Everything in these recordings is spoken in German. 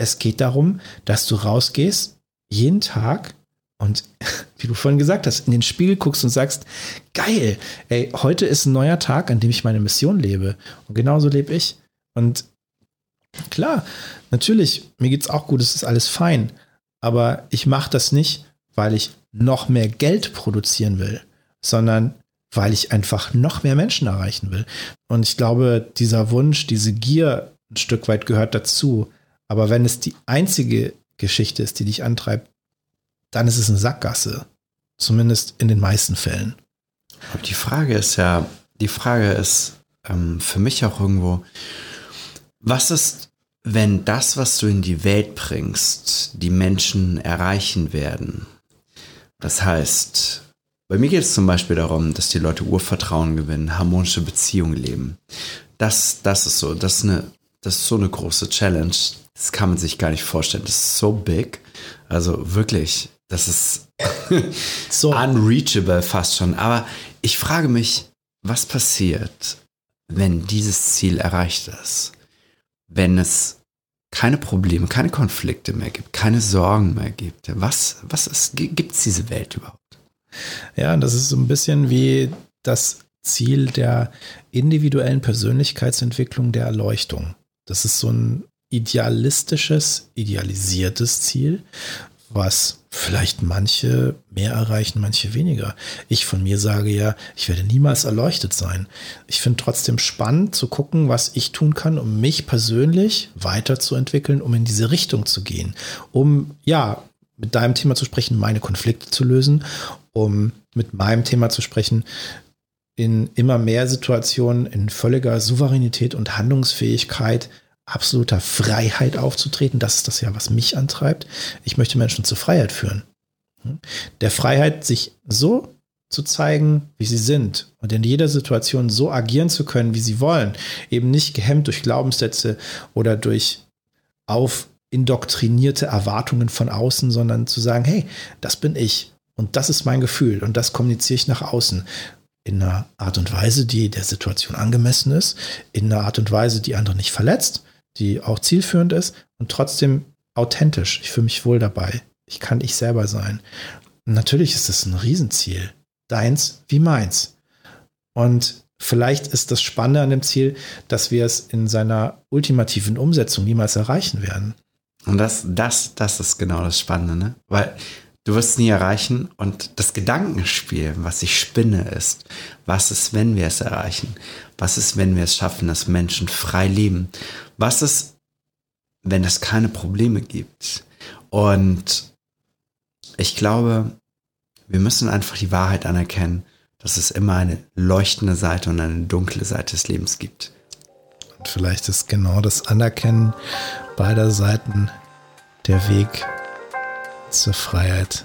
es geht darum, dass du rausgehst, jeden Tag und wie du vorhin gesagt hast, in den Spiegel guckst und sagst, geil, ey, heute ist ein neuer Tag, an dem ich meine Mission lebe. Und genauso lebe ich. Und klar, natürlich, mir geht's auch gut, es ist alles fein. Aber ich mache das nicht, weil ich noch mehr Geld produzieren will, sondern weil ich einfach noch mehr Menschen erreichen will. Und ich glaube, dieser Wunsch, diese Gier ein Stück weit gehört dazu. Aber wenn es die einzige Geschichte ist, die dich antreibt, dann ist es eine Sackgasse. Zumindest in den meisten Fällen. Aber die Frage ist ja, die Frage ist ähm, für mich auch irgendwo, was ist, wenn das, was du in die Welt bringst, die Menschen erreichen werden? Das heißt, bei mir geht es zum Beispiel darum, dass die Leute Urvertrauen gewinnen, harmonische Beziehungen leben. Das, das ist so, das ist eine, das ist so eine große Challenge. Das kann man sich gar nicht vorstellen. Das ist so big. Also wirklich, das ist so unreachable fast schon. Aber ich frage mich, was passiert, wenn dieses Ziel erreicht ist? Wenn es keine Probleme, keine Konflikte mehr gibt, keine Sorgen mehr gibt. Was, was gibt es diese Welt überhaupt? Ja, das ist so ein bisschen wie das Ziel der individuellen Persönlichkeitsentwicklung der Erleuchtung. Das ist so ein idealistisches, idealisiertes Ziel, was vielleicht manche mehr erreichen, manche weniger. Ich von mir sage ja, ich werde niemals erleuchtet sein. Ich finde trotzdem spannend zu gucken, was ich tun kann, um mich persönlich weiterzuentwickeln, um in diese Richtung zu gehen, um ja, mit deinem Thema zu sprechen, meine Konflikte zu lösen, um mit meinem Thema zu sprechen, in immer mehr Situationen in völliger Souveränität und Handlungsfähigkeit absoluter Freiheit aufzutreten. Das ist das ja, was mich antreibt. Ich möchte Menschen zur Freiheit führen. Der Freiheit, sich so zu zeigen, wie sie sind und in jeder Situation so agieren zu können, wie sie wollen. Eben nicht gehemmt durch Glaubenssätze oder durch auf indoktrinierte Erwartungen von außen, sondern zu sagen, hey, das bin ich und das ist mein Gefühl und das kommuniziere ich nach außen in einer Art und Weise, die der Situation angemessen ist, in einer Art und Weise, die andere nicht verletzt die auch zielführend ist und trotzdem authentisch. Ich fühle mich wohl dabei. Ich kann ich selber sein. Und natürlich ist das ein Riesenziel. Deins wie meins. Und vielleicht ist das Spannende an dem Ziel, dass wir es in seiner ultimativen Umsetzung niemals erreichen werden. Und das, das, das ist genau das Spannende, ne? Weil du wirst es nie erreichen und das Gedankenspiel, was ich spinne, ist, was ist, wenn wir es erreichen? Was ist, wenn wir es schaffen, dass Menschen frei leben? Was ist, wenn es keine Probleme gibt? Und ich glaube, wir müssen einfach die Wahrheit anerkennen, dass es immer eine leuchtende Seite und eine dunkle Seite des Lebens gibt. Und vielleicht ist genau das Anerkennen beider Seiten der Weg zur Freiheit.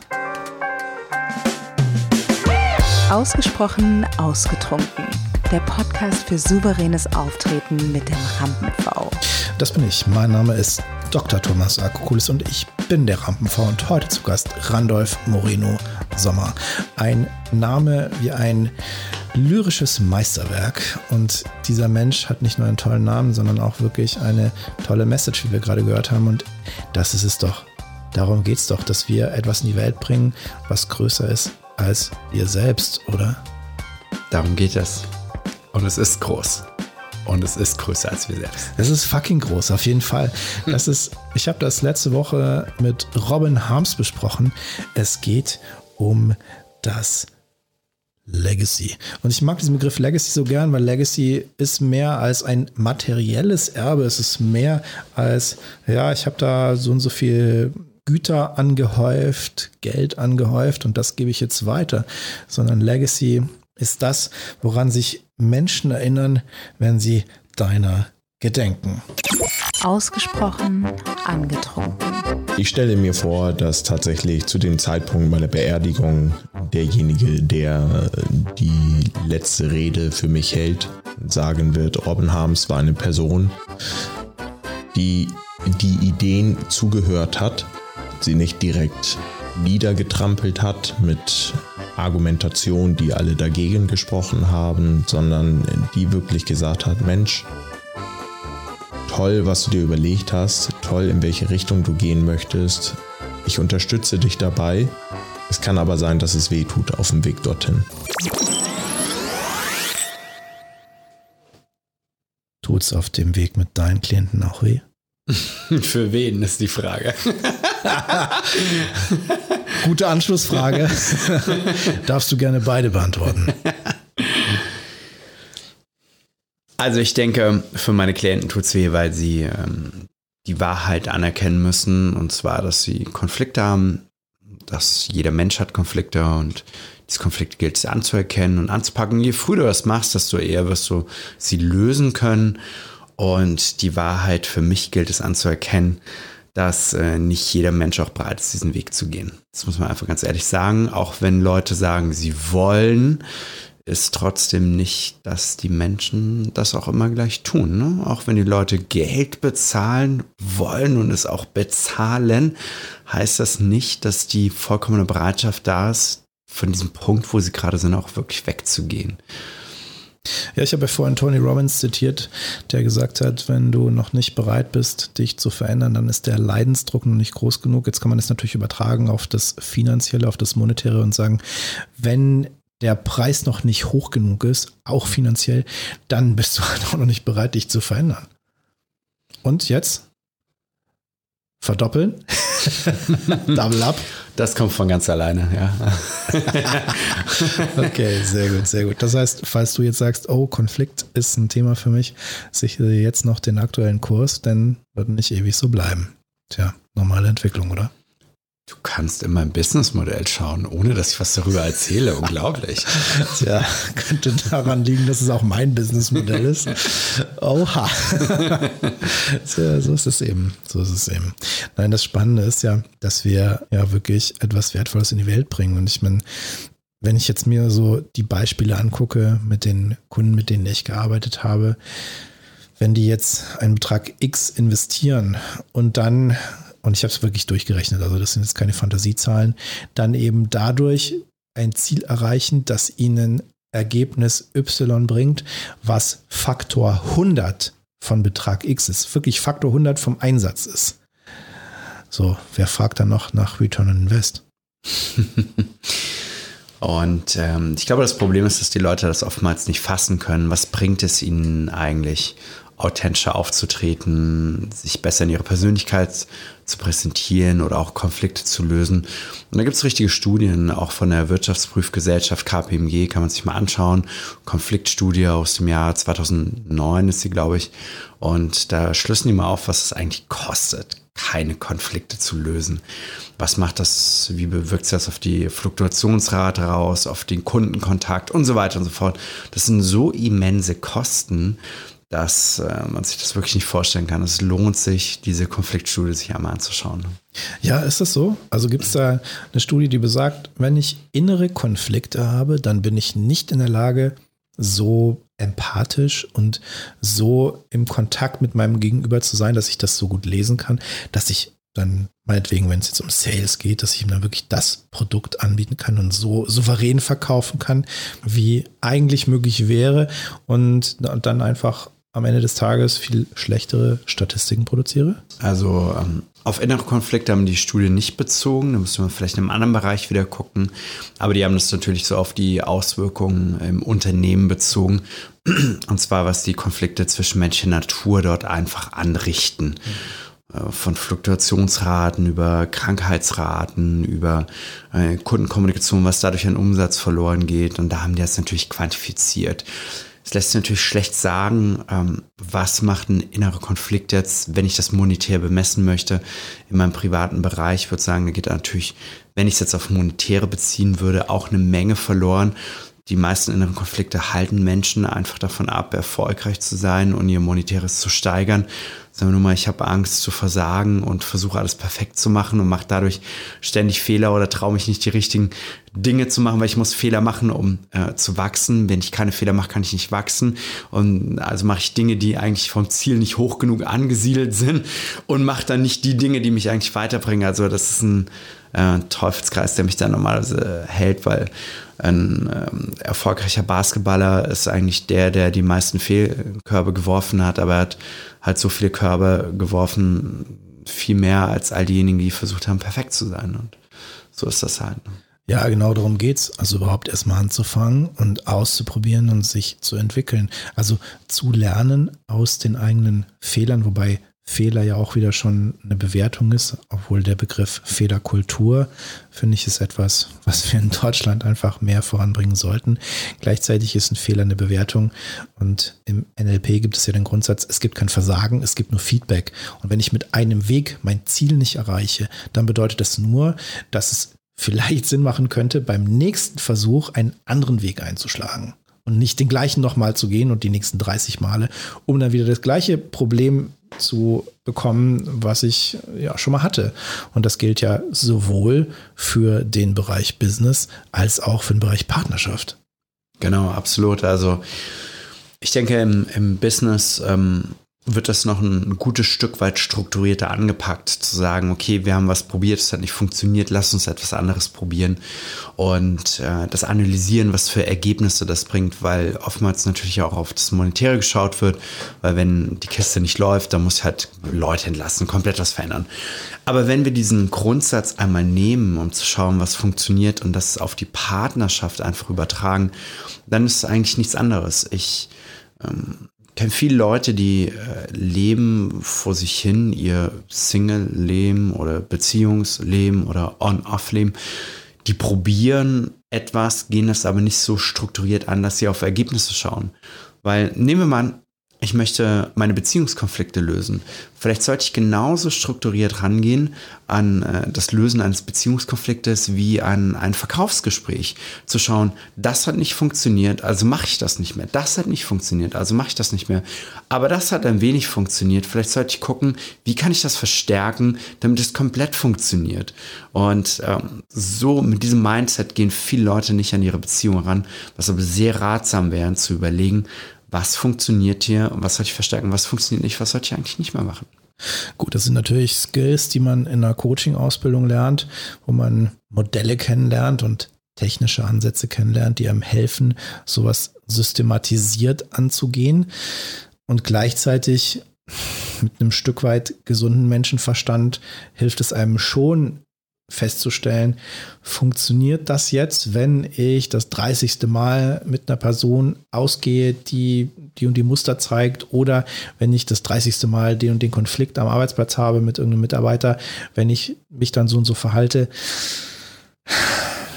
Ausgesprochen ausgetrunken der Podcast für souveränes Auftreten mit dem Rampen-V. Das bin ich. Mein Name ist Dr. Thomas Akokulis und ich bin der Rampen-V und heute zu Gast Randolph Moreno Sommer. Ein Name wie ein lyrisches Meisterwerk und dieser Mensch hat nicht nur einen tollen Namen, sondern auch wirklich eine tolle Message, wie wir gerade gehört haben und das ist es doch. Darum geht es doch, dass wir etwas in die Welt bringen, was größer ist als wir selbst, oder? Darum geht es. Und es ist groß. Und es ist größer als wir selbst. Es ist fucking groß, auf jeden Fall. Das ist, ich habe das letzte Woche mit Robin Harms besprochen. Es geht um das Legacy. Und ich mag diesen Begriff Legacy so gern, weil Legacy ist mehr als ein materielles Erbe. Es ist mehr als, ja, ich habe da so und so viel Güter angehäuft, Geld angehäuft und das gebe ich jetzt weiter. Sondern Legacy ist das, woran sich Menschen erinnern, wenn sie deiner gedenken. Ausgesprochen angetrunken. Ich stelle mir vor, dass tatsächlich zu dem Zeitpunkt meiner Beerdigung derjenige, der die letzte Rede für mich hält, sagen wird, Robin Harms war eine Person, die die Ideen zugehört hat, sie nicht direkt niedergetrampelt hat mit Argumentation, die alle dagegen gesprochen haben, sondern die wirklich gesagt hat, Mensch, toll, was du dir überlegt hast, toll, in welche Richtung du gehen möchtest. Ich unterstütze dich dabei. Es kann aber sein, dass es weh tut auf dem Weg dorthin. Tut es auf dem Weg mit deinen Klienten auch weh? Für wen ist die Frage? Gute Anschlussfrage. Darfst du gerne beide beantworten. Also ich denke, für meine Klienten tut es weh, weil sie ähm, die Wahrheit anerkennen müssen. Und zwar, dass sie Konflikte haben, dass jeder Mensch hat Konflikte und diese Konflikte gilt es anzuerkennen und anzupacken. Je früher du das machst, desto eher wirst du sie lösen können. Und die Wahrheit für mich gilt es anzuerkennen, dass äh, nicht jeder Mensch auch bereit ist, diesen Weg zu gehen. Das muss man einfach ganz ehrlich sagen. Auch wenn Leute sagen, sie wollen, ist trotzdem nicht, dass die Menschen das auch immer gleich tun. Ne? Auch wenn die Leute Geld bezahlen wollen und es auch bezahlen, heißt das nicht, dass die vollkommene Bereitschaft da ist, von diesem Punkt, wo sie gerade sind, auch wirklich wegzugehen. Ja, ich habe ja vorhin Tony Robbins zitiert, der gesagt hat, wenn du noch nicht bereit bist, dich zu verändern, dann ist der Leidensdruck noch nicht groß genug. Jetzt kann man das natürlich übertragen auf das Finanzielle, auf das Monetäre und sagen, wenn der Preis noch nicht hoch genug ist, auch finanziell, dann bist du halt auch noch nicht bereit, dich zu verändern. Und jetzt? Verdoppeln? Double up? Das kommt von ganz alleine, ja. okay, sehr gut, sehr gut. Das heißt, falls du jetzt sagst, oh, Konflikt ist ein Thema für mich, sichere jetzt noch den aktuellen Kurs, denn wird nicht ewig so bleiben. Tja, normale Entwicklung, oder? Du kannst in mein Businessmodell schauen, ohne dass ich was darüber erzähle. Unglaublich. Tja, könnte daran liegen, dass es auch mein Businessmodell ist. Oha. Tja, so ist es eben. So ist es eben. Nein, das Spannende ist ja, dass wir ja wirklich etwas Wertvolles in die Welt bringen. Und ich meine, wenn ich jetzt mir so die Beispiele angucke mit den Kunden, mit denen ich gearbeitet habe, wenn die jetzt einen Betrag X investieren und dann und ich habe es wirklich durchgerechnet, also das sind jetzt keine Fantasiezahlen, dann eben dadurch ein Ziel erreichen, das ihnen Ergebnis Y bringt, was Faktor 100 von Betrag X ist, wirklich Faktor 100 vom Einsatz ist. So, wer fragt dann noch nach Return on Invest? Und ähm, ich glaube, das Problem ist, dass die Leute das oftmals nicht fassen können. Was bringt es ihnen eigentlich? authentischer aufzutreten, sich besser in ihrer Persönlichkeit zu präsentieren oder auch Konflikte zu lösen. Und da gibt es richtige Studien, auch von der Wirtschaftsprüfgesellschaft KPMG, kann man sich mal anschauen. Konfliktstudie aus dem Jahr 2009 ist sie, glaube ich. Und da schlüssen die mal auf, was es eigentlich kostet, keine Konflikte zu lösen. Was macht das, wie bewirkt sich das auf die Fluktuationsrate raus, auf den Kundenkontakt und so weiter und so fort. Das sind so immense Kosten, dass äh, man sich das wirklich nicht vorstellen kann. Es lohnt sich, diese Konfliktstudie sich einmal anzuschauen. Ja, ist das so? Also gibt es da eine Studie, die besagt, wenn ich innere Konflikte habe, dann bin ich nicht in der Lage, so empathisch und so im Kontakt mit meinem Gegenüber zu sein, dass ich das so gut lesen kann, dass ich dann meinetwegen, wenn es jetzt um Sales geht, dass ich ihm dann wirklich das Produkt anbieten kann und so souverän verkaufen kann, wie eigentlich möglich wäre und, und dann einfach am Ende des Tages viel schlechtere Statistiken produziere? Also ähm, auf innere Konflikte haben die Studien nicht bezogen. Da müssen wir vielleicht in einem anderen Bereich wieder gucken. Aber die haben das natürlich so auf die Auswirkungen im Unternehmen bezogen. Und zwar, was die Konflikte zwischen Mensch und Natur dort einfach anrichten. Mhm. Von Fluktuationsraten über Krankheitsraten, über äh, Kundenkommunikation, was dadurch an Umsatz verloren geht. Und da haben die das natürlich quantifiziert. Es lässt sich natürlich schlecht sagen, ähm, was macht ein innerer Konflikt jetzt, wenn ich das monetär bemessen möchte. In meinem privaten Bereich Ich würde sagen, da geht natürlich, wenn ich es jetzt auf monetäre beziehen würde, auch eine Menge verloren. Die meisten inneren Konflikte halten Menschen einfach davon ab, erfolgreich zu sein und ihr Monetäres zu steigern. Sagen wir nur mal, ich habe Angst zu versagen und versuche alles perfekt zu machen und mache dadurch ständig Fehler oder traue mich nicht die richtigen Dinge zu machen, weil ich muss Fehler machen, um äh, zu wachsen. Wenn ich keine Fehler mache, kann ich nicht wachsen. Und also mache ich Dinge, die eigentlich vom Ziel nicht hoch genug angesiedelt sind und mache dann nicht die Dinge, die mich eigentlich weiterbringen. Also das ist ein äh, Teufelskreis, der mich dann normalerweise hält, weil ein ähm, erfolgreicher Basketballer ist eigentlich der, der die meisten Fehlkörbe geworfen hat, aber er hat halt so viele Körbe geworfen, viel mehr als all diejenigen, die versucht haben, perfekt zu sein. Und so ist das halt. Ne? Ja, genau darum geht's. Also überhaupt erstmal anzufangen und auszuprobieren und sich zu entwickeln. Also zu lernen aus den eigenen Fehlern, wobei Fehler ja auch wieder schon eine Bewertung ist, obwohl der Begriff Fehlerkultur, finde ich, ist etwas, was wir in Deutschland einfach mehr voranbringen sollten. Gleichzeitig ist ein Fehler eine Bewertung und im NLP gibt es ja den Grundsatz, es gibt kein Versagen, es gibt nur Feedback. Und wenn ich mit einem Weg mein Ziel nicht erreiche, dann bedeutet das nur, dass es vielleicht Sinn machen könnte, beim nächsten Versuch einen anderen Weg einzuschlagen und nicht den gleichen nochmal zu gehen und die nächsten 30 Male, um dann wieder das gleiche Problem zu bekommen, was ich ja schon mal hatte. Und das gilt ja sowohl für den Bereich Business als auch für den Bereich Partnerschaft. Genau, absolut. Also ich denke, im, im Business ähm, wird das noch ein gutes Stück weit strukturierter angepackt, zu sagen, okay, wir haben was probiert, es hat nicht funktioniert, lass uns etwas anderes probieren und äh, das analysieren, was für Ergebnisse das bringt, weil oftmals natürlich auch auf das Monetäre geschaut wird, weil wenn die Kiste nicht läuft, dann muss halt Leute entlassen, komplett was verändern. Aber wenn wir diesen Grundsatz einmal nehmen, um zu schauen, was funktioniert und das auf die Partnerschaft einfach übertragen, dann ist es eigentlich nichts anderes. Ich ähm, kenne viele Leute, die äh, leben vor sich hin, ihr Single-Leben oder Beziehungsleben oder On-Off-Leben. Die probieren etwas, gehen das aber nicht so strukturiert an, dass sie auf Ergebnisse schauen. Weil nehmen wir mal an, ich möchte meine Beziehungskonflikte lösen. Vielleicht sollte ich genauso strukturiert rangehen an äh, das Lösen eines Beziehungskonfliktes wie an ein Verkaufsgespräch. Zu schauen, das hat nicht funktioniert, also mache ich das nicht mehr. Das hat nicht funktioniert, also mache ich das nicht mehr. Aber das hat ein wenig funktioniert. Vielleicht sollte ich gucken, wie kann ich das verstärken, damit es komplett funktioniert. Und ähm, so mit diesem Mindset gehen viele Leute nicht an ihre Beziehung ran, was aber sehr ratsam wäre, zu überlegen, was funktioniert hier? Und was soll ich verstärken, was funktioniert nicht, was sollte ich eigentlich nicht mehr machen. Gut, das sind natürlich Skills, die man in einer Coaching-Ausbildung lernt, wo man Modelle kennenlernt und technische Ansätze kennenlernt, die einem helfen, sowas systematisiert anzugehen und gleichzeitig mit einem Stück weit gesunden Menschenverstand hilft es einem schon festzustellen, funktioniert das jetzt, wenn ich das 30. Mal mit einer Person ausgehe, die die und die Muster zeigt, oder wenn ich das 30. Mal den und den Konflikt am Arbeitsplatz habe mit irgendeinem Mitarbeiter, wenn ich mich dann so und so verhalte.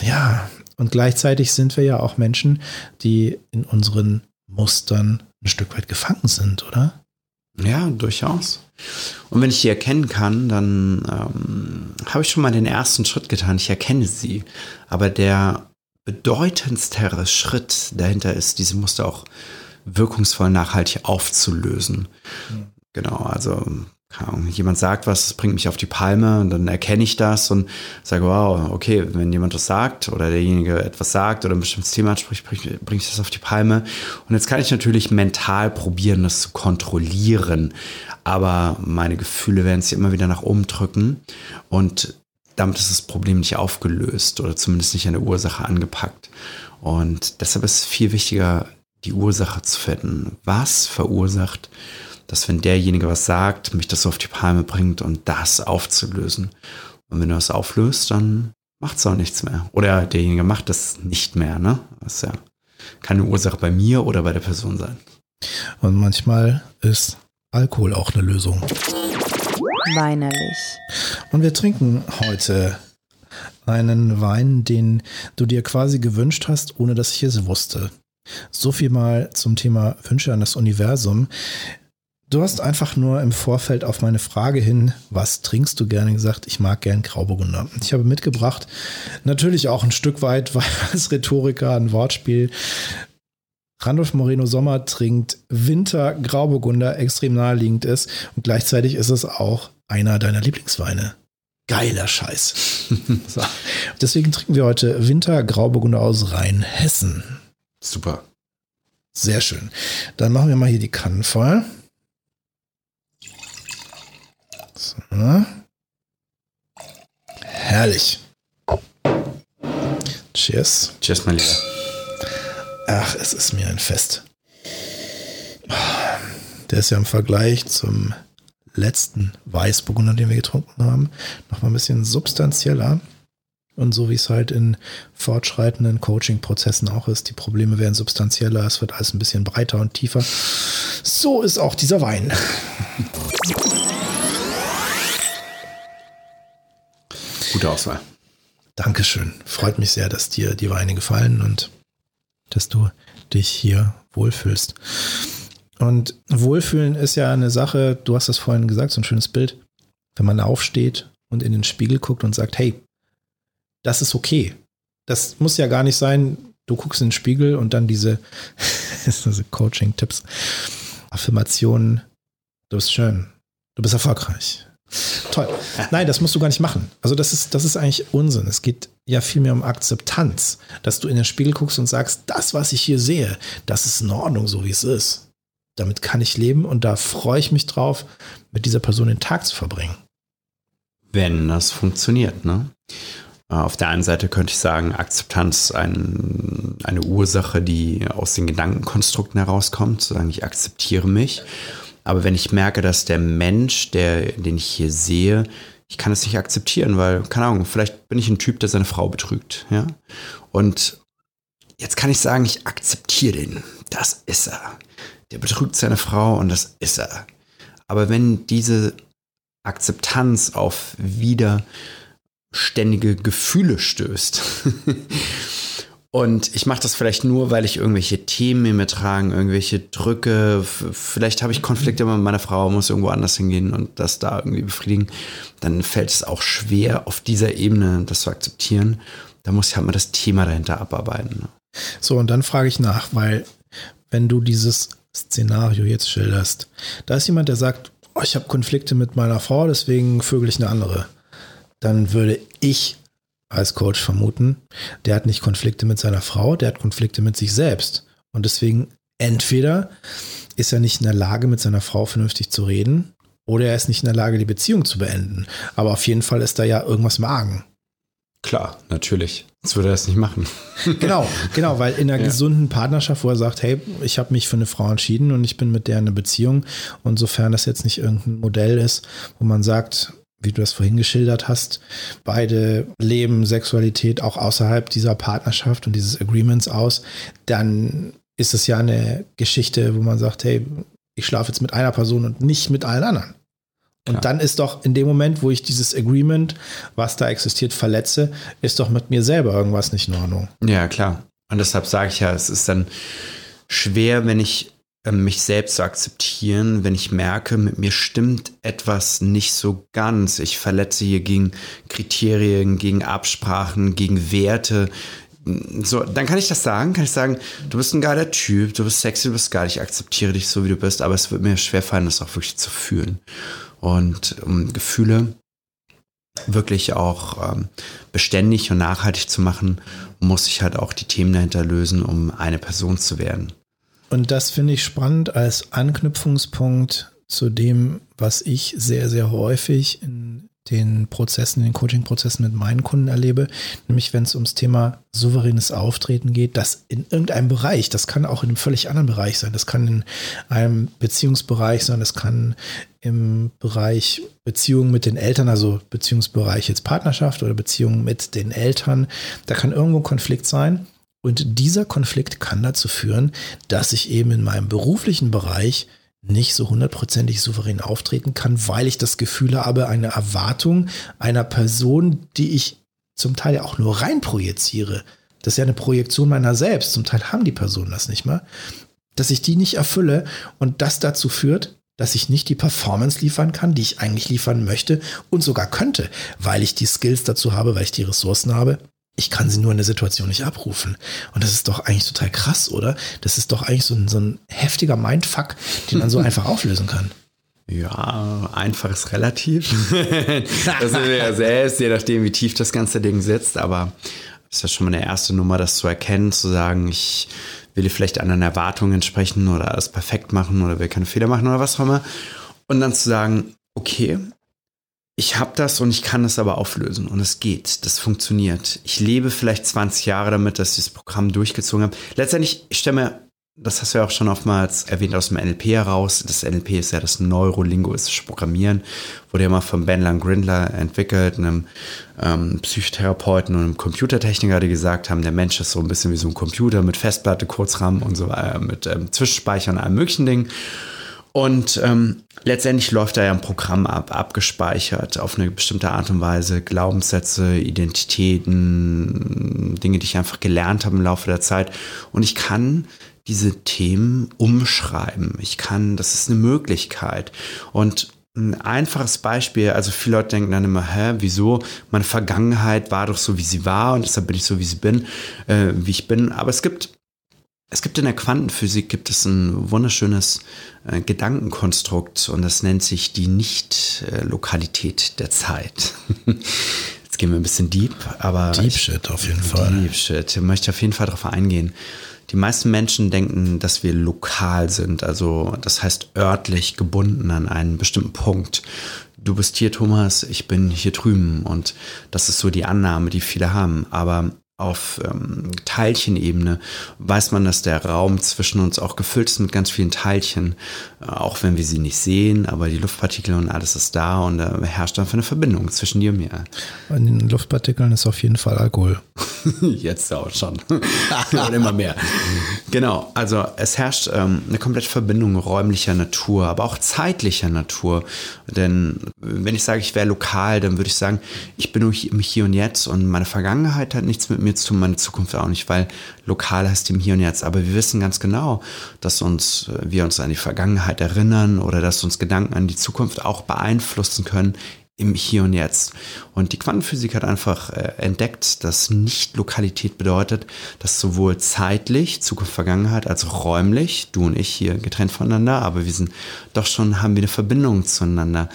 Ja, und gleichzeitig sind wir ja auch Menschen, die in unseren Mustern ein Stück weit gefangen sind, oder? Ja, durchaus. Und wenn ich die erkennen kann, dann ähm, habe ich schon mal den ersten Schritt getan. Ich erkenne sie. Aber der bedeutendste Schritt dahinter ist, diese Muster auch wirkungsvoll nachhaltig aufzulösen. Mhm. Genau, also jemand sagt was, das bringt mich auf die Palme und dann erkenne ich das und sage, wow, okay, wenn jemand das sagt oder derjenige etwas sagt oder ein bestimmtes Thema anspricht, bringe ich das auf die Palme. Und jetzt kann ich natürlich mental probieren, das zu kontrollieren, aber meine Gefühle werden sich immer wieder nach oben drücken und damit ist das Problem nicht aufgelöst oder zumindest nicht an der Ursache angepackt. Und deshalb ist es viel wichtiger, die Ursache zu finden. Was verursacht dass wenn derjenige was sagt, mich das auf die Palme bringt und das aufzulösen. Und wenn du das auflöst, dann macht es auch nichts mehr. Oder derjenige macht das nicht mehr, ne? Das ist ja keine Ursache bei mir oder bei der Person sein. Und manchmal ist Alkohol auch eine Lösung. Weinerlich. Und wir trinken heute einen Wein, den du dir quasi gewünscht hast, ohne dass ich es wusste. So viel mal zum Thema Wünsche an das Universum. Du hast einfach nur im Vorfeld auf meine Frage hin, was trinkst du gerne, gesagt, ich mag gern Grauburgunder. Ich habe mitgebracht, natürlich auch ein Stück weit, weil als Rhetoriker ein Wortspiel. Randolph Moreno Sommer trinkt Winter Grauburgunder, extrem naheliegend ist und gleichzeitig ist es auch einer deiner Lieblingsweine. Geiler Scheiß. so. Deswegen trinken wir heute Winter Grauburgunder aus Rheinhessen. Super. Sehr schön. Dann machen wir mal hier die Kannen voll. So. Herrlich. Cheers. Cheers, mein Lieber. Ach, es ist mir ein Fest. Der ist ja im Vergleich zum letzten Weißburgunder, den wir getrunken haben, noch mal ein bisschen substanzieller. Und so wie es halt in fortschreitenden Coaching-Prozessen auch ist, die Probleme werden substanzieller, es wird alles ein bisschen breiter und tiefer. So ist auch dieser Wein. Gute Auswahl. Dankeschön. Freut mich sehr, dass dir die Weine gefallen und dass du dich hier wohlfühlst. Und Wohlfühlen ist ja eine Sache, du hast das vorhin gesagt, so ein schönes Bild, wenn man aufsteht und in den Spiegel guckt und sagt, hey, das ist okay. Das muss ja gar nicht sein, du guckst in den Spiegel und dann diese, diese Coaching-Tipps, Affirmationen, du bist schön, du bist erfolgreich. Toll. Nein, das musst du gar nicht machen. Also das ist, das ist eigentlich Unsinn. Es geht ja vielmehr um Akzeptanz, dass du in den Spiegel guckst und sagst, das, was ich hier sehe, das ist in Ordnung, so wie es ist. Damit kann ich leben und da freue ich mich drauf, mit dieser Person den Tag zu verbringen. Wenn das funktioniert, ne? Äh, auf der einen Seite könnte ich sagen, Akzeptanz ist ein, eine Ursache, die aus den Gedankenkonstrukten herauskommt, zu sagen, ich akzeptiere mich. Aber wenn ich merke, dass der Mensch, der, den ich hier sehe, ich kann es nicht akzeptieren, weil, keine Ahnung, vielleicht bin ich ein Typ, der seine Frau betrügt, ja. Und jetzt kann ich sagen, ich akzeptiere den. Das ist er. Der betrügt seine Frau und das ist er. Aber wenn diese Akzeptanz auf wieder ständige Gefühle stößt. Und ich mache das vielleicht nur, weil ich irgendwelche Themen in mir tragen, irgendwelche Drücke. Vielleicht habe ich Konflikte mit meiner Frau, muss irgendwo anders hingehen und das da irgendwie befriedigen. Dann fällt es auch schwer, auf dieser Ebene das zu akzeptieren. Da muss ich halt mal das Thema dahinter abarbeiten. Ne? So, und dann frage ich nach, weil wenn du dieses Szenario jetzt schilderst, da ist jemand, der sagt, oh, ich habe Konflikte mit meiner Frau, deswegen vögel ich eine andere dann würde ich als Coach vermuten, der hat nicht Konflikte mit seiner Frau, der hat Konflikte mit sich selbst. Und deswegen entweder ist er nicht in der Lage, mit seiner Frau vernünftig zu reden, oder er ist nicht in der Lage, die Beziehung zu beenden. Aber auf jeden Fall ist da ja irgendwas im Argen. Klar, natürlich. Sonst würde er das nicht machen. genau, genau, weil in einer ja. gesunden Partnerschaft, wo er sagt, hey, ich habe mich für eine Frau entschieden und ich bin mit der in einer Beziehung. Und sofern das jetzt nicht irgendein Modell ist, wo man sagt, wie du das vorhin geschildert hast, beide leben Sexualität auch außerhalb dieser Partnerschaft und dieses Agreements aus, dann ist es ja eine Geschichte, wo man sagt, hey, ich schlafe jetzt mit einer Person und nicht mit allen anderen. Und Klar. dann ist doch in dem Moment, wo ich dieses Agreement, was da existiert, verletze, ist doch mit mir selber irgendwas nicht in Ordnung. Ja, klar. Und deshalb sage ich ja, es ist dann schwer, wenn ich mich selbst zu akzeptieren, wenn ich merke, mit mir stimmt etwas nicht so ganz. Ich verletze hier gegen Kriterien, gegen Absprachen, gegen Werte. So, dann kann ich das sagen, kann ich sagen, du bist ein geiler Typ, du bist sexy, du bist geil, ich akzeptiere dich so, wie du bist, aber es wird mir schwer fallen, das auch wirklich zu fühlen. Und um Gefühle wirklich auch ähm, beständig und nachhaltig zu machen, muss ich halt auch die Themen dahinter lösen, um eine Person zu werden. Und das finde ich spannend als Anknüpfungspunkt zu dem, was ich sehr, sehr häufig in den Prozessen, in den Coaching-Prozessen mit meinen Kunden erlebe, nämlich wenn es ums Thema souveränes Auftreten geht, das in irgendeinem Bereich, das kann auch in einem völlig anderen Bereich sein, das kann in einem Beziehungsbereich sein, das kann im Bereich Beziehung mit den Eltern, also Beziehungsbereich jetzt Partnerschaft oder Beziehung mit den Eltern, da kann irgendwo ein Konflikt sein und dieser Konflikt kann dazu führen, dass ich eben in meinem beruflichen Bereich nicht so hundertprozentig souverän auftreten kann, weil ich das Gefühl habe, eine Erwartung einer Person, die ich zum Teil ja auch nur rein projiziere, das ist ja eine Projektion meiner selbst, zum Teil haben die Personen das nicht mal, dass ich die nicht erfülle und das dazu führt, dass ich nicht die Performance liefern kann, die ich eigentlich liefern möchte und sogar könnte, weil ich die Skills dazu habe, weil ich die Ressourcen habe, ich kann sie nur in der Situation nicht abrufen. Und das ist doch eigentlich total krass, oder? Das ist doch eigentlich so ein, so ein heftiger Mindfuck, den man so einfach auflösen kann. Ja, einfach ist relativ. das sind wir ja selbst, je nachdem, wie tief das ganze Ding sitzt. Aber das ist ja schon mal eine erste Nummer, das zu erkennen, zu sagen, ich will vielleicht anderen Erwartungen entsprechen oder alles perfekt machen oder will keine Fehler machen oder was auch immer. Und dann zu sagen, okay, ich habe das und ich kann das aber auflösen und es geht, das funktioniert. Ich lebe vielleicht 20 Jahre damit, dass ich das Programm durchgezogen habe. Letztendlich, ich stelle mir, das hast du ja auch schon oftmals erwähnt aus dem NLP heraus. Das NLP ist ja das neurolinguistische Programmieren, wurde ja mal von Ben Lang-Grindler entwickelt, einem ähm, Psychotherapeuten und einem Computertechniker, die gesagt haben, der Mensch ist so ein bisschen wie so ein Computer mit Festplatte, Kurzrahmen und so weiter, mit ähm, Zwischenspeicher und allem möglichen Dingen. Und ähm, letztendlich läuft da ja ein Programm ab, abgespeichert auf eine bestimmte Art und Weise. Glaubenssätze, Identitäten, Dinge, die ich einfach gelernt habe im Laufe der Zeit. Und ich kann diese Themen umschreiben. Ich kann, das ist eine Möglichkeit. Und ein einfaches Beispiel, also viele Leute denken dann immer, hä, wieso? Meine Vergangenheit war doch so, wie sie war und deshalb bin ich so, wie sie bin, äh, wie ich bin. Aber es gibt es gibt in der Quantenphysik gibt es ein wunderschönes äh, Gedankenkonstrukt und das nennt sich die Nicht-Lokalität der Zeit. Jetzt gehen wir ein bisschen deep, aber Deep Shit auf jeden Fall. Deep Shit. Ich möchte auf jeden Fall darauf eingehen. Die meisten Menschen denken, dass wir lokal sind, also das heißt örtlich gebunden an einen bestimmten Punkt. Du bist hier, Thomas, ich bin hier drüben und das ist so die Annahme, die viele haben. Aber auf ähm, Teilchenebene weiß man, dass der Raum zwischen uns auch gefüllt ist mit ganz vielen Teilchen, äh, auch wenn wir sie nicht sehen, aber die Luftpartikel und alles ist da und da herrscht einfach eine Verbindung zwischen dir und mir. In den Luftpartikeln ist auf jeden Fall Alkohol. Jetzt auch schon. und immer mehr. Genau, also es herrscht ähm, eine komplette Verbindung räumlicher Natur, aber auch zeitlicher Natur. Denn wenn ich sage, ich wäre lokal, dann würde ich sagen, ich bin nur im Hier und Jetzt und meine Vergangenheit hat nichts mit mir zu tun, meine Zukunft auch nicht, weil lokal heißt im Hier und Jetzt. Aber wir wissen ganz genau, dass uns, äh, wir uns an die Vergangenheit erinnern oder dass uns Gedanken an die Zukunft auch beeinflussen können im Hier und Jetzt. Und die Quantenphysik hat einfach äh, entdeckt, dass Nicht-Lokalität bedeutet, dass sowohl zeitlich, Zukunft, Vergangenheit, als auch räumlich, du und ich hier getrennt voneinander, aber wir sind doch schon, haben wir eine Verbindung zueinander.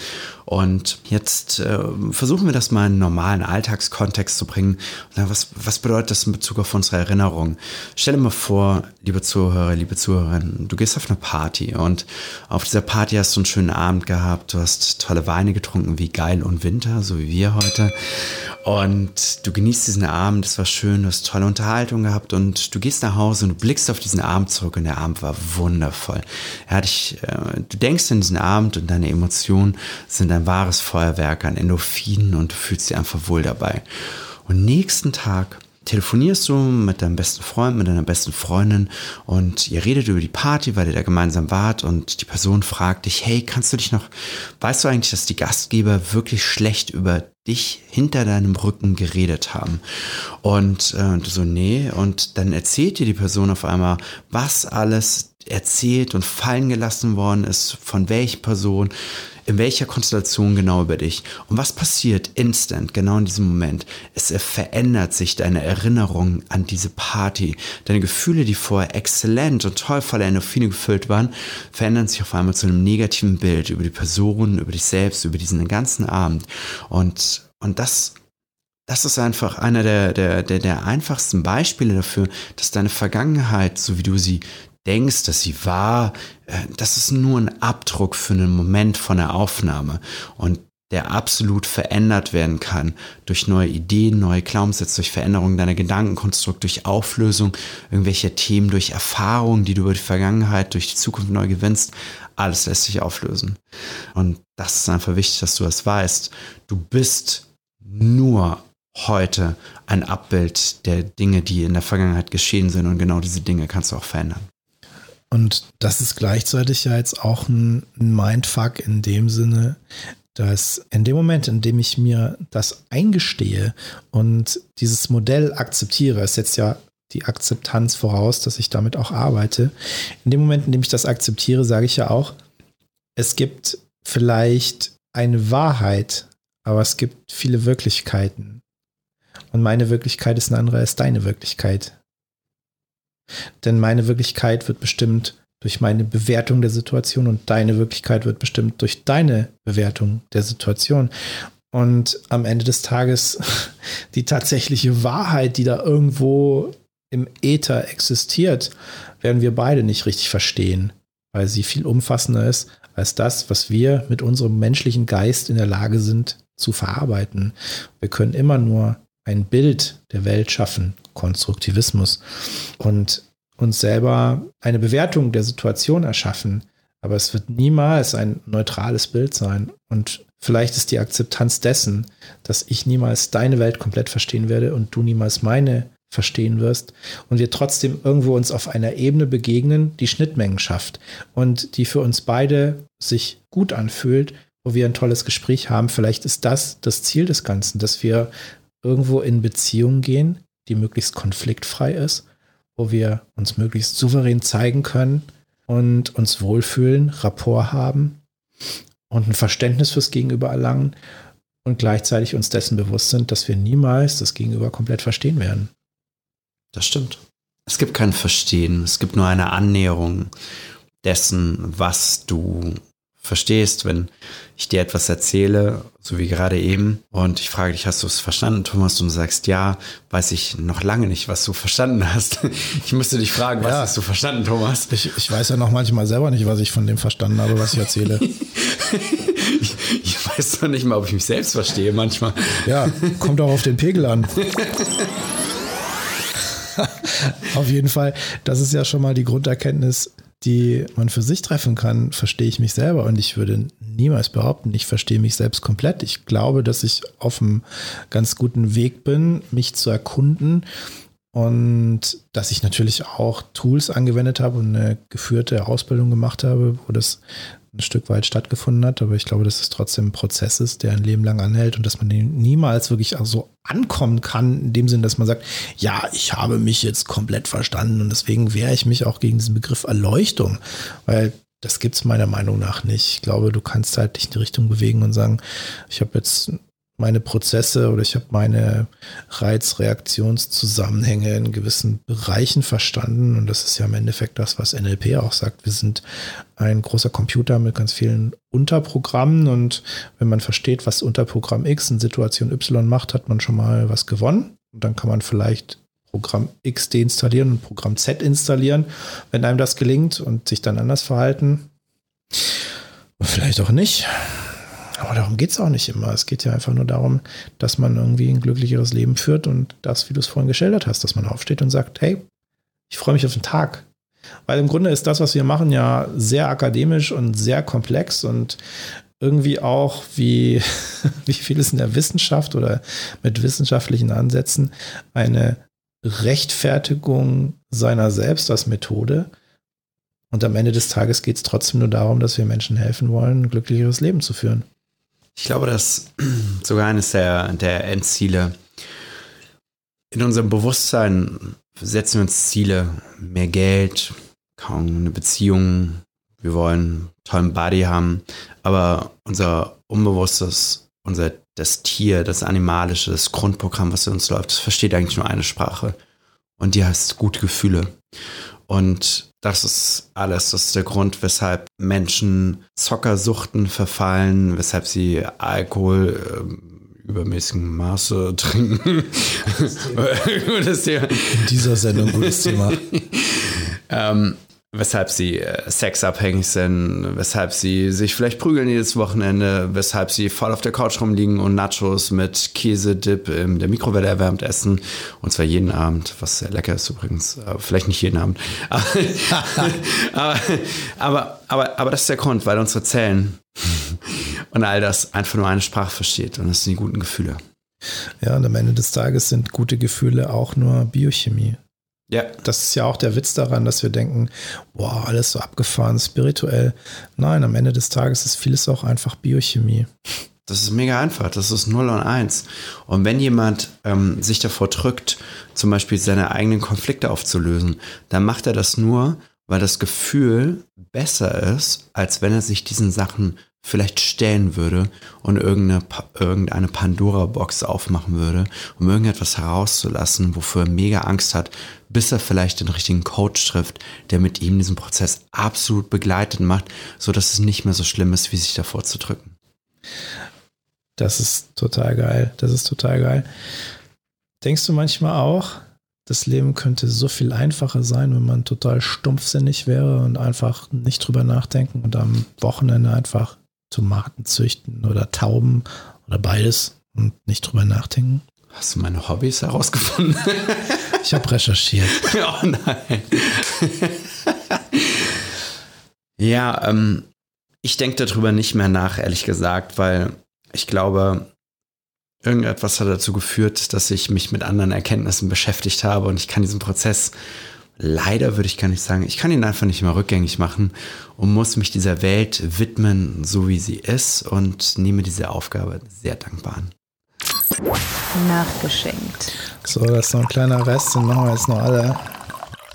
Und jetzt äh, versuchen wir das mal in einen normalen Alltagskontext zu bringen. Was, was bedeutet das in Bezug auf unsere Erinnerung? Stell dir mal vor, liebe Zuhörer, liebe Zuhörerinnen, du gehst auf eine Party und auf dieser Party hast du einen schönen Abend gehabt, du hast tolle Weine getrunken wie Geil und Winter, so wie wir heute. Und du genießt diesen Abend, es war schön, du hast tolle Unterhaltung gehabt und du gehst nach Hause und du blickst auf diesen Abend zurück und der Abend war wundervoll. Er hat dich, äh, du denkst an diesen Abend und deine Emotionen sind ein wahres Feuerwerk an Endorphinen und du fühlst dich einfach wohl dabei. Und nächsten Tag telefonierst du mit deinem besten Freund, mit deiner besten Freundin und ihr redet über die Party, weil ihr da gemeinsam wart und die Person fragt dich, hey, kannst du dich noch, weißt du eigentlich, dass die Gastgeber wirklich schlecht über dich hinter deinem Rücken geredet haben. Und äh, du so, nee. Und dann erzählt dir die Person auf einmal, was alles erzählt und fallen gelassen worden ist, von welcher Person, in welcher Konstellation genau über dich. Und was passiert instant, genau in diesem Moment? Es verändert sich deine Erinnerung an diese Party. Deine Gefühle, die vorher exzellent und toll voller Endorphine gefüllt waren, verändern sich auf einmal zu einem negativen Bild über die Person, über dich selbst, über diesen ganzen Abend. Und, und das das ist einfach einer der, der, der, der einfachsten Beispiele dafür, dass deine Vergangenheit, so wie du sie denkst, dass sie war, äh, das ist nur ein Abdruck für einen Moment von der Aufnahme und der absolut verändert werden kann durch neue Ideen, neue Glaubenssätze, durch Veränderung deiner Gedankenkonstrukt, durch Auflösung irgendwelcher Themen, durch Erfahrungen, die du über die Vergangenheit, durch die Zukunft neu gewinnst. Alles lässt sich auflösen. Und das ist einfach wichtig, dass du das weißt. Du bist nur heute ein Abbild der Dinge, die in der Vergangenheit geschehen sind und genau diese Dinge kannst du auch verändern. Und das ist gleichzeitig ja jetzt auch ein Mindfuck in dem Sinne, dass in dem Moment, in dem ich mir das eingestehe und dieses Modell akzeptiere, es setzt ja die Akzeptanz voraus, dass ich damit auch arbeite. In dem Moment, in dem ich das akzeptiere, sage ich ja auch, es gibt vielleicht eine Wahrheit, aber es gibt viele Wirklichkeiten. Und meine Wirklichkeit ist eine andere als deine Wirklichkeit. Denn meine Wirklichkeit wird bestimmt durch meine Bewertung der Situation und deine Wirklichkeit wird bestimmt durch deine Bewertung der Situation. Und am Ende des Tages die tatsächliche Wahrheit, die da irgendwo im Äther existiert, werden wir beide nicht richtig verstehen, weil sie viel umfassender ist als das, was wir mit unserem menschlichen Geist in der Lage sind zu verarbeiten. Wir können immer nur ein Bild der Welt schaffen, Konstruktivismus, und uns selber eine Bewertung der Situation erschaffen. Aber es wird niemals ein neutrales Bild sein. Und vielleicht ist die Akzeptanz dessen, dass ich niemals deine Welt komplett verstehen werde und du niemals meine verstehen wirst und wir trotzdem irgendwo uns auf einer Ebene begegnen, die Schnittmengen schafft und die für uns beide sich gut anfühlt, wo wir ein tolles Gespräch haben. Vielleicht ist das das Ziel des Ganzen, dass wir irgendwo in Beziehung gehen, die möglichst konfliktfrei ist, wo wir uns möglichst souverän zeigen können und uns wohlfühlen, Rapport haben und ein Verständnis fürs Gegenüber erlangen und gleichzeitig uns dessen bewusst sind, dass wir niemals das Gegenüber komplett verstehen werden. Das stimmt. Es gibt kein Verstehen, es gibt nur eine Annäherung dessen, was du verstehst, wenn ich dir etwas erzähle, so wie gerade eben, und ich frage dich, hast du es verstanden, Thomas? Und du sagst ja, weiß ich noch lange nicht, was du verstanden hast. Ich müsste dich fragen, was ja. hast du verstanden, Thomas? Ich, ich weiß ja noch manchmal selber nicht, was ich von dem verstanden habe, was ich erzähle. ich, ich weiß doch nicht mal, ob ich mich selbst verstehe manchmal. Ja, kommt auch auf den Pegel an. auf jeden Fall, das ist ja schon mal die Grunderkenntnis, die man für sich treffen kann, verstehe ich mich selber. Und ich würde niemals behaupten, ich verstehe mich selbst komplett. Ich glaube, dass ich auf einem ganz guten Weg bin, mich zu erkunden. Und dass ich natürlich auch Tools angewendet habe und eine geführte Ausbildung gemacht habe, wo das ein Stück weit stattgefunden hat, aber ich glaube, dass es trotzdem ein Prozess ist, der ein Leben lang anhält und dass man niemals wirklich auch so ankommen kann, in dem Sinn, dass man sagt, ja, ich habe mich jetzt komplett verstanden und deswegen wehre ich mich auch gegen diesen Begriff Erleuchtung, weil das gibt es meiner Meinung nach nicht. Ich glaube, du kannst halt dich in die Richtung bewegen und sagen, ich habe jetzt meine Prozesse oder ich habe meine Reizreaktionszusammenhänge in gewissen Bereichen verstanden. Und das ist ja im Endeffekt das, was NLP auch sagt. Wir sind ein großer Computer mit ganz vielen Unterprogrammen. Und wenn man versteht, was Unterprogramm X in Situation Y macht, hat man schon mal was gewonnen. Und dann kann man vielleicht Programm X deinstallieren und Programm Z installieren, wenn einem das gelingt und sich dann anders verhalten. Vielleicht auch nicht. Aber darum geht es auch nicht immer. Es geht ja einfach nur darum, dass man irgendwie ein glücklicheres Leben führt und das, wie du es vorhin geschildert hast, dass man aufsteht und sagt, hey, ich freue mich auf den Tag. Weil im Grunde ist das, was wir machen, ja sehr akademisch und sehr komplex und irgendwie auch wie, wie vieles in der Wissenschaft oder mit wissenschaftlichen Ansätzen eine Rechtfertigung seiner selbst als Methode. Und am Ende des Tages geht es trotzdem nur darum, dass wir Menschen helfen wollen, ein glücklicheres Leben zu führen. Ich glaube, dass sogar eines der, der Endziele in unserem Bewusstsein setzen wir uns Ziele, mehr Geld, kaum eine Beziehung, wir wollen tollen Body haben, aber unser Unbewusstes, unser das Tier, das Animalische, das Grundprogramm, was in uns läuft, das versteht eigentlich nur eine Sprache. Und die heißt gute Gefühle. Und das ist alles. Das ist der Grund, weshalb Menschen Zockersuchten verfallen, weshalb sie Alkohol äh, übermäßigem Maße trinken. In dieser Sendung gutes Thema. ähm, weshalb sie äh, sexabhängig sind, weshalb sie sich vielleicht prügeln jedes Wochenende, weshalb sie voll auf der Couch rumliegen und Nachos mit Käsedip in der Mikrowelle erwärmt essen. Und zwar jeden Abend, was sehr lecker ist übrigens. Aber vielleicht nicht jeden Abend. aber, aber, aber, aber das ist der Grund, weil unsere Zellen und all das einfach nur eine Sprache versteht. Und das sind die guten Gefühle. Ja, und am Ende des Tages sind gute Gefühle auch nur Biochemie. Ja. Das ist ja auch der Witz daran, dass wir denken, boah, alles so abgefahren, spirituell. Nein, am Ende des Tages ist vieles auch einfach Biochemie. Das ist mega einfach. Das ist 0 und 1. Und wenn jemand ähm, sich davor drückt, zum Beispiel seine eigenen Konflikte aufzulösen, dann macht er das nur, weil das Gefühl besser ist, als wenn er sich diesen Sachen vielleicht stellen würde und irgendeine, irgendeine Pandora-Box aufmachen würde, um irgendetwas herauszulassen, wofür er mega Angst hat, bis er vielleicht den richtigen Coach trifft, der mit ihm diesen Prozess absolut begleitet macht, so dass es nicht mehr so schlimm ist, wie sich davor zu drücken. Das ist total geil. Das ist total geil. Denkst du manchmal auch, das Leben könnte so viel einfacher sein, wenn man total stumpfsinnig wäre und einfach nicht drüber nachdenken und am Wochenende einfach Tomaten züchten oder Tauben oder beides und nicht drüber nachdenken. Hast du meine Hobbys herausgefunden? Ich habe recherchiert. oh nein. ja, ähm, ich denke darüber nicht mehr nach, ehrlich gesagt, weil ich glaube, irgendetwas hat dazu geführt, dass ich mich mit anderen Erkenntnissen beschäftigt habe und ich kann diesen Prozess leider würde ich gar nicht sagen, ich kann ihn einfach nicht mehr rückgängig machen und muss mich dieser Welt widmen, so wie sie ist und nehme diese Aufgabe sehr dankbar an. Nachgeschenkt. So, das ist noch ein kleiner Rest, den machen wir jetzt noch alle.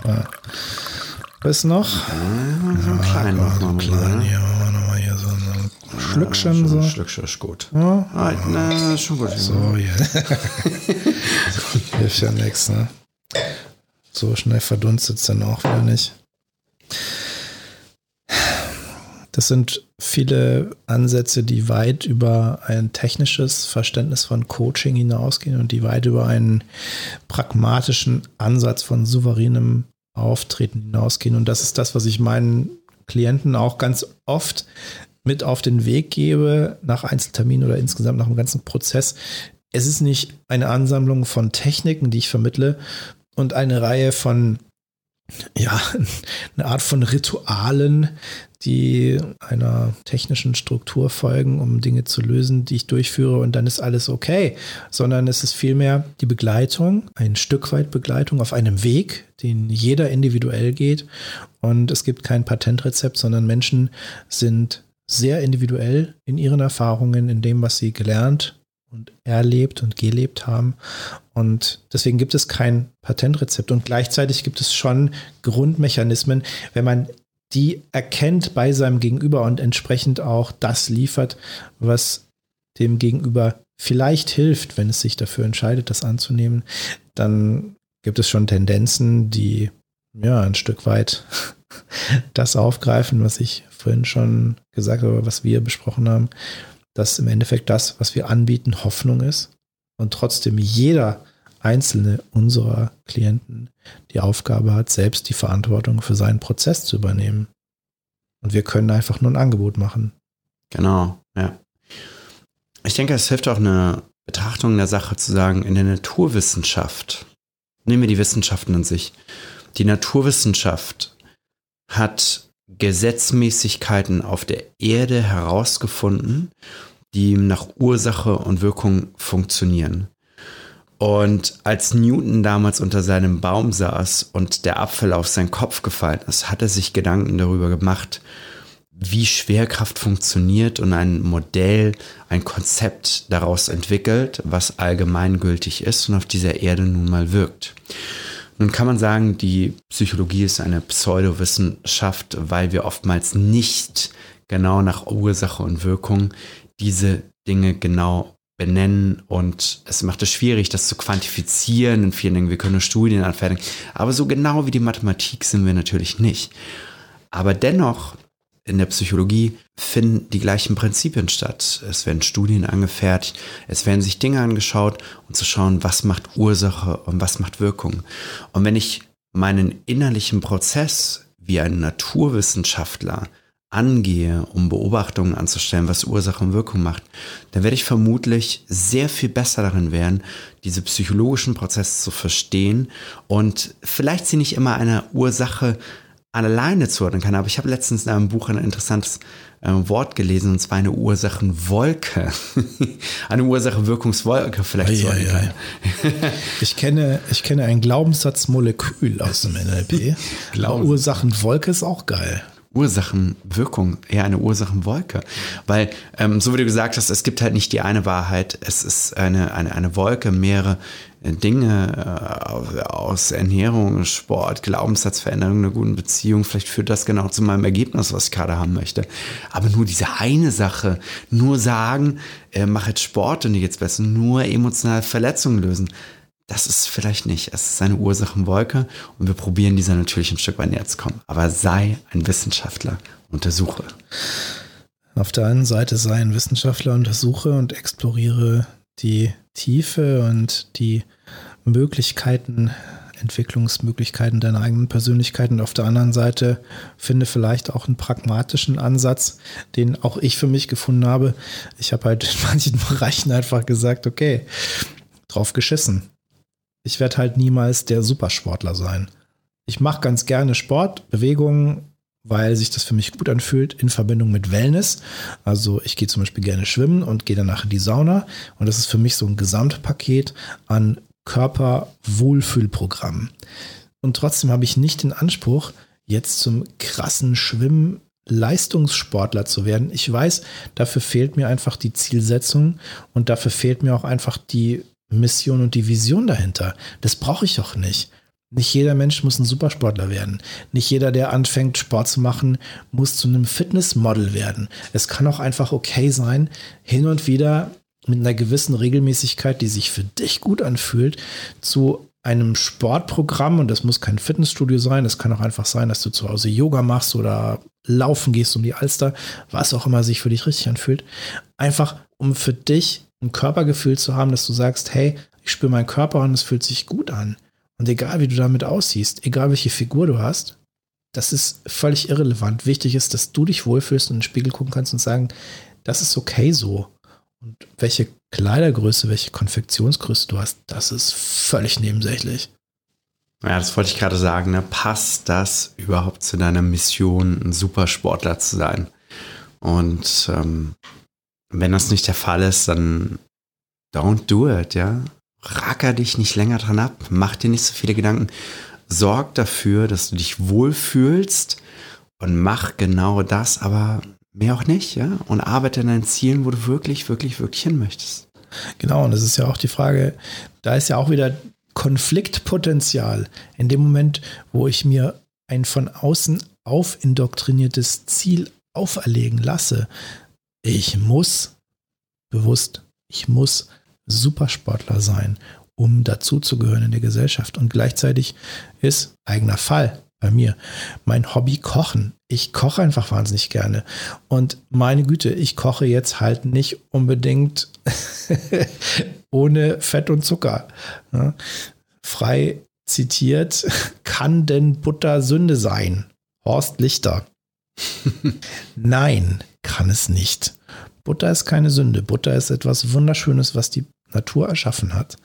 Ja. Bis noch? Ja, so ein klein Ja, noch so klein, ne? wir nochmal hier so ein Schlückchen. Ja, so. Ein Schlückchen ist gut. Ja. Ah, na, ist schon gut. So, hier. Hilft ja nichts, ne? So schnell verdunstet es dann auch wieder nicht. Das sind viele Ansätze, die weit über ein technisches Verständnis von Coaching hinausgehen und die weit über einen pragmatischen Ansatz von souveränem Auftreten hinausgehen. Und das ist das, was ich meinen Klienten auch ganz oft mit auf den Weg gebe, nach Einzelterminen oder insgesamt nach dem ganzen Prozess. Es ist nicht eine Ansammlung von Techniken, die ich vermittle und eine Reihe von, ja, eine Art von Ritualen, die einer technischen Struktur folgen, um Dinge zu lösen, die ich durchführe und dann ist alles okay, sondern es ist vielmehr die Begleitung, ein Stück weit Begleitung auf einem Weg, den jeder individuell geht. Und es gibt kein Patentrezept, sondern Menschen sind sehr individuell in ihren Erfahrungen, in dem, was sie gelernt und erlebt und gelebt haben. Und deswegen gibt es kein Patentrezept. Und gleichzeitig gibt es schon Grundmechanismen, wenn man die erkennt bei seinem Gegenüber und entsprechend auch das liefert, was dem Gegenüber vielleicht hilft, wenn es sich dafür entscheidet, das anzunehmen, dann gibt es schon Tendenzen, die ja ein Stück weit das aufgreifen, was ich vorhin schon gesagt habe, was wir besprochen haben, dass im Endeffekt das, was wir anbieten, Hoffnung ist und trotzdem jeder einzelne unserer Klienten die Aufgabe hat, selbst die Verantwortung für seinen Prozess zu übernehmen. Und wir können einfach nur ein Angebot machen. Genau, ja. Ich denke, es hilft auch eine Betrachtung der Sache zu sagen, in der Naturwissenschaft, nehmen wir die Wissenschaften an sich, die Naturwissenschaft hat Gesetzmäßigkeiten auf der Erde herausgefunden, die nach Ursache und Wirkung funktionieren. Und als Newton damals unter seinem Baum saß und der Apfel auf seinen Kopf gefallen ist, hat er sich Gedanken darüber gemacht, wie Schwerkraft funktioniert und ein Modell, ein Konzept daraus entwickelt, was allgemeingültig ist und auf dieser Erde nun mal wirkt. Nun kann man sagen, die Psychologie ist eine Pseudowissenschaft, weil wir oftmals nicht genau nach Ursache und Wirkung diese Dinge genau benennen und es macht es schwierig, das zu quantifizieren in vielen Dingen. Wir können nur Studien anfertigen, aber so genau wie die Mathematik sind wir natürlich nicht. Aber dennoch in der Psychologie finden die gleichen Prinzipien statt. Es werden Studien angefertigt, es werden sich Dinge angeschaut, um zu schauen, was macht Ursache und was macht Wirkung. Und wenn ich meinen innerlichen Prozess wie ein Naturwissenschaftler angehe, um Beobachtungen anzustellen, was Ursache und Wirkung macht, dann werde ich vermutlich sehr viel besser darin werden, diese psychologischen Prozesse zu verstehen und vielleicht sie nicht immer einer Ursache alleine zuordnen kann. Aber ich habe letztens in einem Buch ein interessantes äh, Wort gelesen, und zwar eine Ursachenwolke. eine Ursache-Wirkungswolke vielleicht Ei, zuordnen ei, kann. Ich kenne, ich kenne ein Glaubenssatzmolekül aus dem NLP. Glauben- Ursachenwolke ist auch geil. Ursachenwirkung, eher eine Ursachenwolke. Weil, ähm, so wie du gesagt hast, es gibt halt nicht die eine Wahrheit, es ist eine, eine, eine Wolke, mehrere äh, Dinge äh, aus Ernährung, Sport, Glaubenssatzveränderung, einer guten Beziehung. Vielleicht führt das genau zu meinem Ergebnis, was ich gerade haben möchte. Aber nur diese eine Sache, nur sagen, äh, mach jetzt Sport und geht's besser, nur emotionale Verletzungen lösen. Das ist vielleicht nicht. Es ist eine Ursachenwolke und wir probieren dieser natürlich ein Stück weit näher zu kommen. Aber sei ein Wissenschaftler, untersuche. Auf der einen Seite sei ein Wissenschaftler, untersuche und exploriere die Tiefe und die Möglichkeiten Entwicklungsmöglichkeiten deiner eigenen Persönlichkeit und auf der anderen Seite finde vielleicht auch einen pragmatischen Ansatz, den auch ich für mich gefunden habe. Ich habe halt in manchen Bereichen einfach gesagt, okay, drauf geschissen. Ich werde halt niemals der Supersportler sein. Ich mache ganz gerne Sport, Bewegungen, weil sich das für mich gut anfühlt in Verbindung mit Wellness. Also ich gehe zum Beispiel gerne schwimmen und gehe danach in die Sauna. Und das ist für mich so ein Gesamtpaket an Körperwohlfühlprogramm. Und trotzdem habe ich nicht den Anspruch, jetzt zum krassen Schwimmen Leistungssportler zu werden. Ich weiß, dafür fehlt mir einfach die Zielsetzung und dafür fehlt mir auch einfach die Mission und die Vision dahinter. Das brauche ich auch nicht. Nicht jeder Mensch muss ein Supersportler werden. Nicht jeder, der anfängt, Sport zu machen, muss zu einem Fitnessmodel werden. Es kann auch einfach okay sein, hin und wieder mit einer gewissen Regelmäßigkeit, die sich für dich gut anfühlt, zu einem Sportprogramm, und das muss kein Fitnessstudio sein, das kann auch einfach sein, dass du zu Hause Yoga machst oder laufen gehst um die Alster, was auch immer sich für dich richtig anfühlt, einfach um für dich ein Körpergefühl zu haben, dass du sagst, hey, ich spüre meinen Körper und es fühlt sich gut an. Und egal wie du damit aussiehst, egal welche Figur du hast, das ist völlig irrelevant. Wichtig ist, dass du dich wohlfühlst und in den Spiegel gucken kannst und sagen, das ist okay so. Und welche Kleidergröße, welche Konfektionsgröße du hast, das ist völlig nebensächlich. Ja, das wollte ich gerade sagen. Ne? Passt das überhaupt zu deiner Mission, ein Supersportler zu sein? Und ähm, wenn das nicht der Fall ist, dann don't do it, ja racker dich nicht länger dran ab, mach dir nicht so viele Gedanken. Sorg dafür, dass du dich wohlfühlst und mach genau das, aber mehr auch nicht, ja? Und arbeite an deinen Zielen, wo du wirklich, wirklich, wirklich hin möchtest. Genau, und das ist ja auch die Frage, da ist ja auch wieder Konfliktpotenzial. In dem Moment, wo ich mir ein von außen aufindoktriniertes Ziel auferlegen lasse, ich muss bewusst, ich muss Supersportler sein, um dazuzugehören in der Gesellschaft. Und gleichzeitig ist eigener Fall bei mir mein Hobby Kochen. Ich koche einfach wahnsinnig gerne. Und meine Güte, ich koche jetzt halt nicht unbedingt ohne Fett und Zucker. Ja. Frei zitiert, kann denn Butter Sünde sein? Horst Lichter. Nein, kann es nicht. Butter ist keine Sünde. Butter ist etwas Wunderschönes, was die Natur erschaffen hat.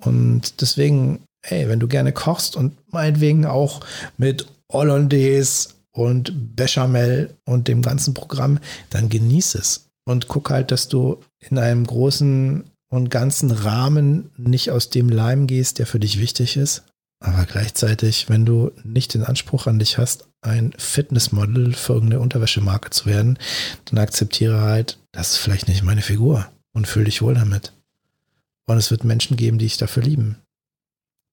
Und deswegen, hey, wenn du gerne kochst und meinetwegen auch mit Hollandaise und Bechamel und dem ganzen Programm, dann genieß es. Und guck halt, dass du in einem großen und ganzen Rahmen nicht aus dem Leim gehst, der für dich wichtig ist. Aber gleichzeitig, wenn du nicht den Anspruch an dich hast, ein Fitnessmodel für irgendeine Unterwäschemarke zu werden, dann akzeptiere halt, das ist vielleicht nicht meine Figur und fühle dich wohl damit. Und es wird Menschen geben, die dich dafür lieben.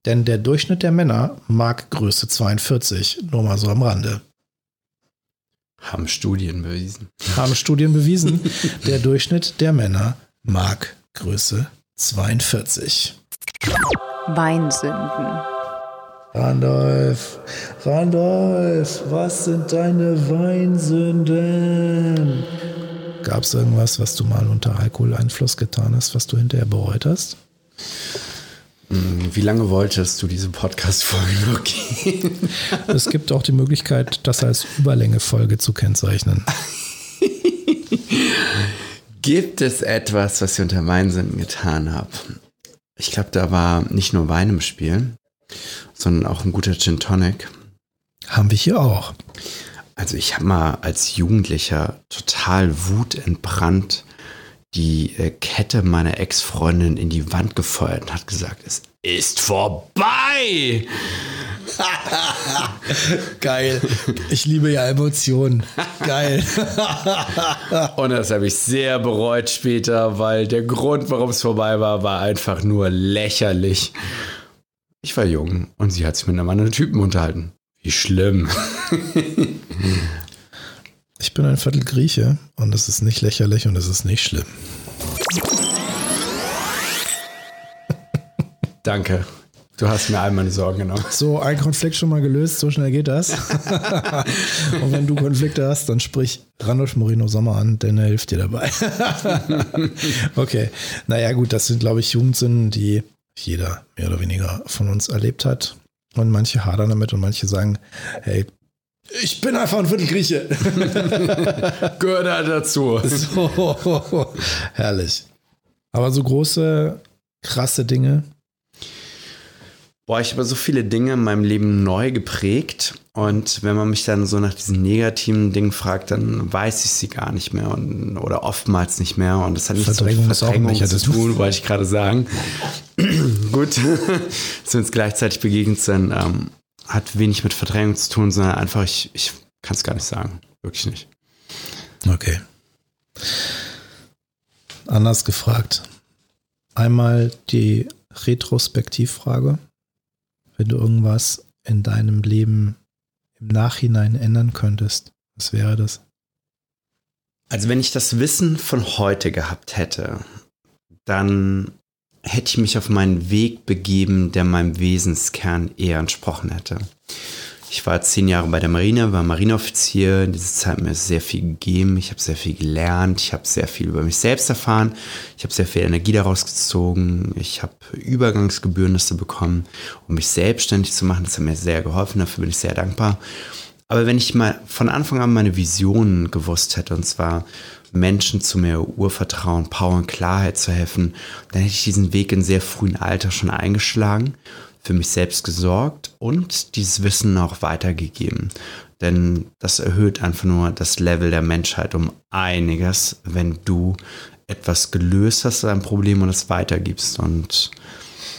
Denn der Durchschnitt der Männer mag Größe 42, nur mal so am Rande. Haben Studien bewiesen. Haben Studien bewiesen. der Durchschnitt der Männer mag Größe 42. Weinsünden. Randolph, Randolph, was sind deine Weinsünden? Gab es irgendwas, was du mal unter Alkoholeinfluss getan hast, was du hinterher bereut hast? Hm, wie lange wolltest du diese Podcast-Folge noch gehen? Es gibt auch die Möglichkeit, das als Überlänge-Folge zu kennzeichnen. gibt es etwas, was ich unter Weinsinn getan habe? Ich glaube, da war nicht nur Wein im Spiel, sondern auch ein guter Gin Tonic. Haben wir hier auch. Also ich habe mal als Jugendlicher total wutentbrannt die äh, Kette meiner Ex-Freundin in die Wand gefeuert und hat gesagt, es ist vorbei. Geil. Ich liebe ja Emotionen. Geil. und das habe ich sehr bereut später, weil der Grund, warum es vorbei war, war einfach nur lächerlich. Ich war jung und sie hat sich mit einem anderen Typen unterhalten. Wie schlimm. ich bin ein Viertel Grieche und es ist nicht lächerlich und es ist nicht schlimm. Danke. Du hast mir all meine Sorgen genommen. So, ein Konflikt schon mal gelöst, so schnell geht das. und wenn du Konflikte hast, dann sprich Randolph Moreno Sommer an, denn er hilft dir dabei. okay, naja gut, das sind, glaube ich, Jugendsünden, die jeder mehr oder weniger von uns erlebt hat. Und manche hadern damit und manche sagen, hey, ich bin einfach ein Viertelgrieche. Gehört halt dazu. So, herrlich. Aber so große, krasse Dinge. Boah, ich habe so viele Dinge in meinem Leben neu geprägt. Und wenn man mich dann so nach diesen negativen Dingen fragt, dann weiß ich sie gar nicht mehr und, oder oftmals nicht mehr. Und das hat nichts Verdrängung mit Verdrängung zu tun, wollte ich gerade sagen. Gut, dass wir uns gleichzeitig begegnet sind, ähm, hat wenig mit Verdrängung zu tun, sondern einfach, ich, ich kann es gar nicht sagen. Wirklich nicht. Okay. Anders gefragt. Einmal die Retrospektivfrage. Wenn du irgendwas in deinem Leben im Nachhinein ändern könntest, was wäre das? Also wenn ich das Wissen von heute gehabt hätte, dann hätte ich mich auf meinen Weg begeben, der meinem Wesenskern eher entsprochen hätte. Ich war zehn Jahre bei der Marine, war Marineoffizier. In dieser Zeit mir sehr viel gegeben. Ich habe sehr viel gelernt. Ich habe sehr viel über mich selbst erfahren. Ich habe sehr viel Energie daraus gezogen. Ich habe Übergangsgebührnisse bekommen, um mich selbstständig zu machen. Das hat mir sehr geholfen. Dafür bin ich sehr dankbar. Aber wenn ich mal von Anfang an meine Visionen gewusst hätte, und zwar Menschen zu mehr Urvertrauen, Power und Klarheit zu helfen, dann hätte ich diesen Weg in sehr frühen Alter schon eingeschlagen, für mich selbst gesorgt und dieses Wissen auch weitergegeben. Denn das erhöht einfach nur das Level der Menschheit um einiges, wenn du etwas gelöst hast, ein Problem und es weitergibst. Und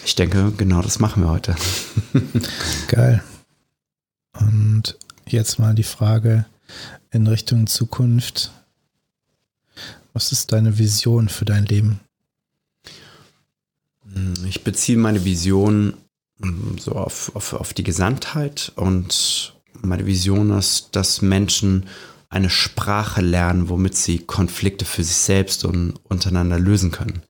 ich denke, genau das machen wir heute. Geil. Und jetzt mal die Frage in Richtung Zukunft. Was ist deine Vision für dein Leben? Ich beziehe meine Vision so auf, auf, auf die Gesamtheit und meine Vision ist, dass Menschen eine Sprache lernen, womit sie Konflikte für sich selbst und untereinander lösen können.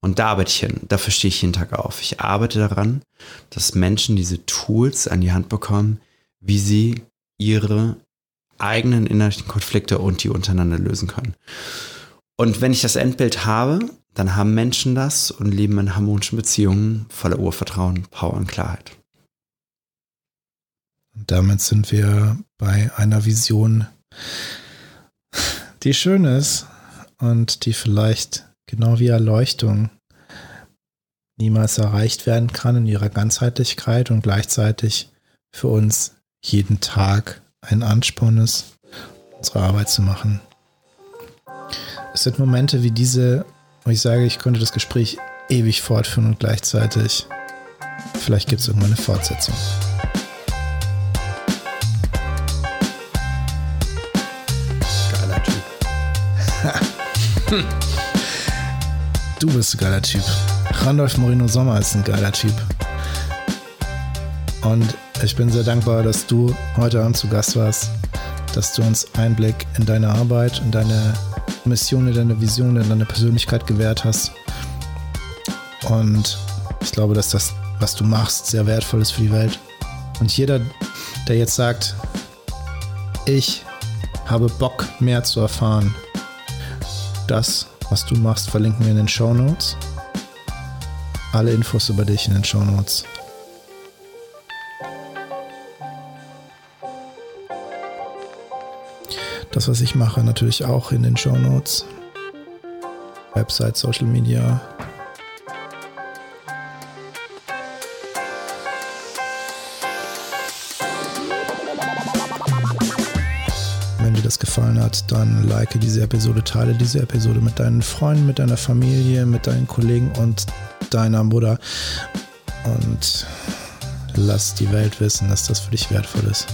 Und da arbeite ich hin, dafür stehe ich jeden Tag auf. Ich arbeite daran, dass Menschen diese Tools an die Hand bekommen, wie sie ihre eigenen innerlichen Konflikte und die untereinander lösen können. Und wenn ich das Endbild habe, dann haben Menschen das und leben in harmonischen Beziehungen voller Urvertrauen, Power und Klarheit. Und damit sind wir bei einer Vision, die schön ist und die vielleicht genau wie Erleuchtung niemals erreicht werden kann in ihrer Ganzheitlichkeit und gleichzeitig für uns jeden Tag ein Ansporn ist, unsere Arbeit zu machen. Es sind Momente wie diese, wo ich sage, ich könnte das Gespräch ewig fortführen und gleichzeitig vielleicht gibt es irgendwann eine Fortsetzung. Geiler Typ. Du bist ein geiler Typ. Randolph Moreno Sommer ist ein geiler Typ. Und ich bin sehr dankbar, dass du heute Abend zu Gast warst, dass du uns Einblick in deine Arbeit, in deine Mission, in deine Vision, in deine Persönlichkeit gewährt hast. Und ich glaube, dass das, was du machst, sehr wertvoll ist für die Welt. Und jeder, der jetzt sagt, ich habe Bock, mehr zu erfahren, das, was du machst, verlinken wir in den Show Notes. Alle Infos über dich in den Show Notes. Das, was ich mache, natürlich auch in den Show Notes. Website, Social Media. Wenn dir das gefallen hat, dann like diese Episode, teile diese Episode mit deinen Freunden, mit deiner Familie, mit deinen Kollegen und deiner Mutter. Und lass die Welt wissen, dass das für dich wertvoll ist.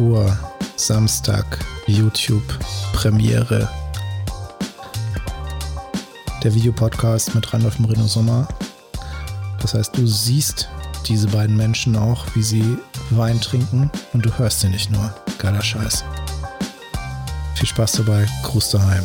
Uhr Samstag YouTube Premiere der Videopodcast mit Randolph Moreno Sommer. Das heißt, du siehst diese beiden Menschen auch, wie sie Wein trinken und du hörst sie nicht nur. Geiler Scheiß. Viel Spaß dabei. Gruß daheim.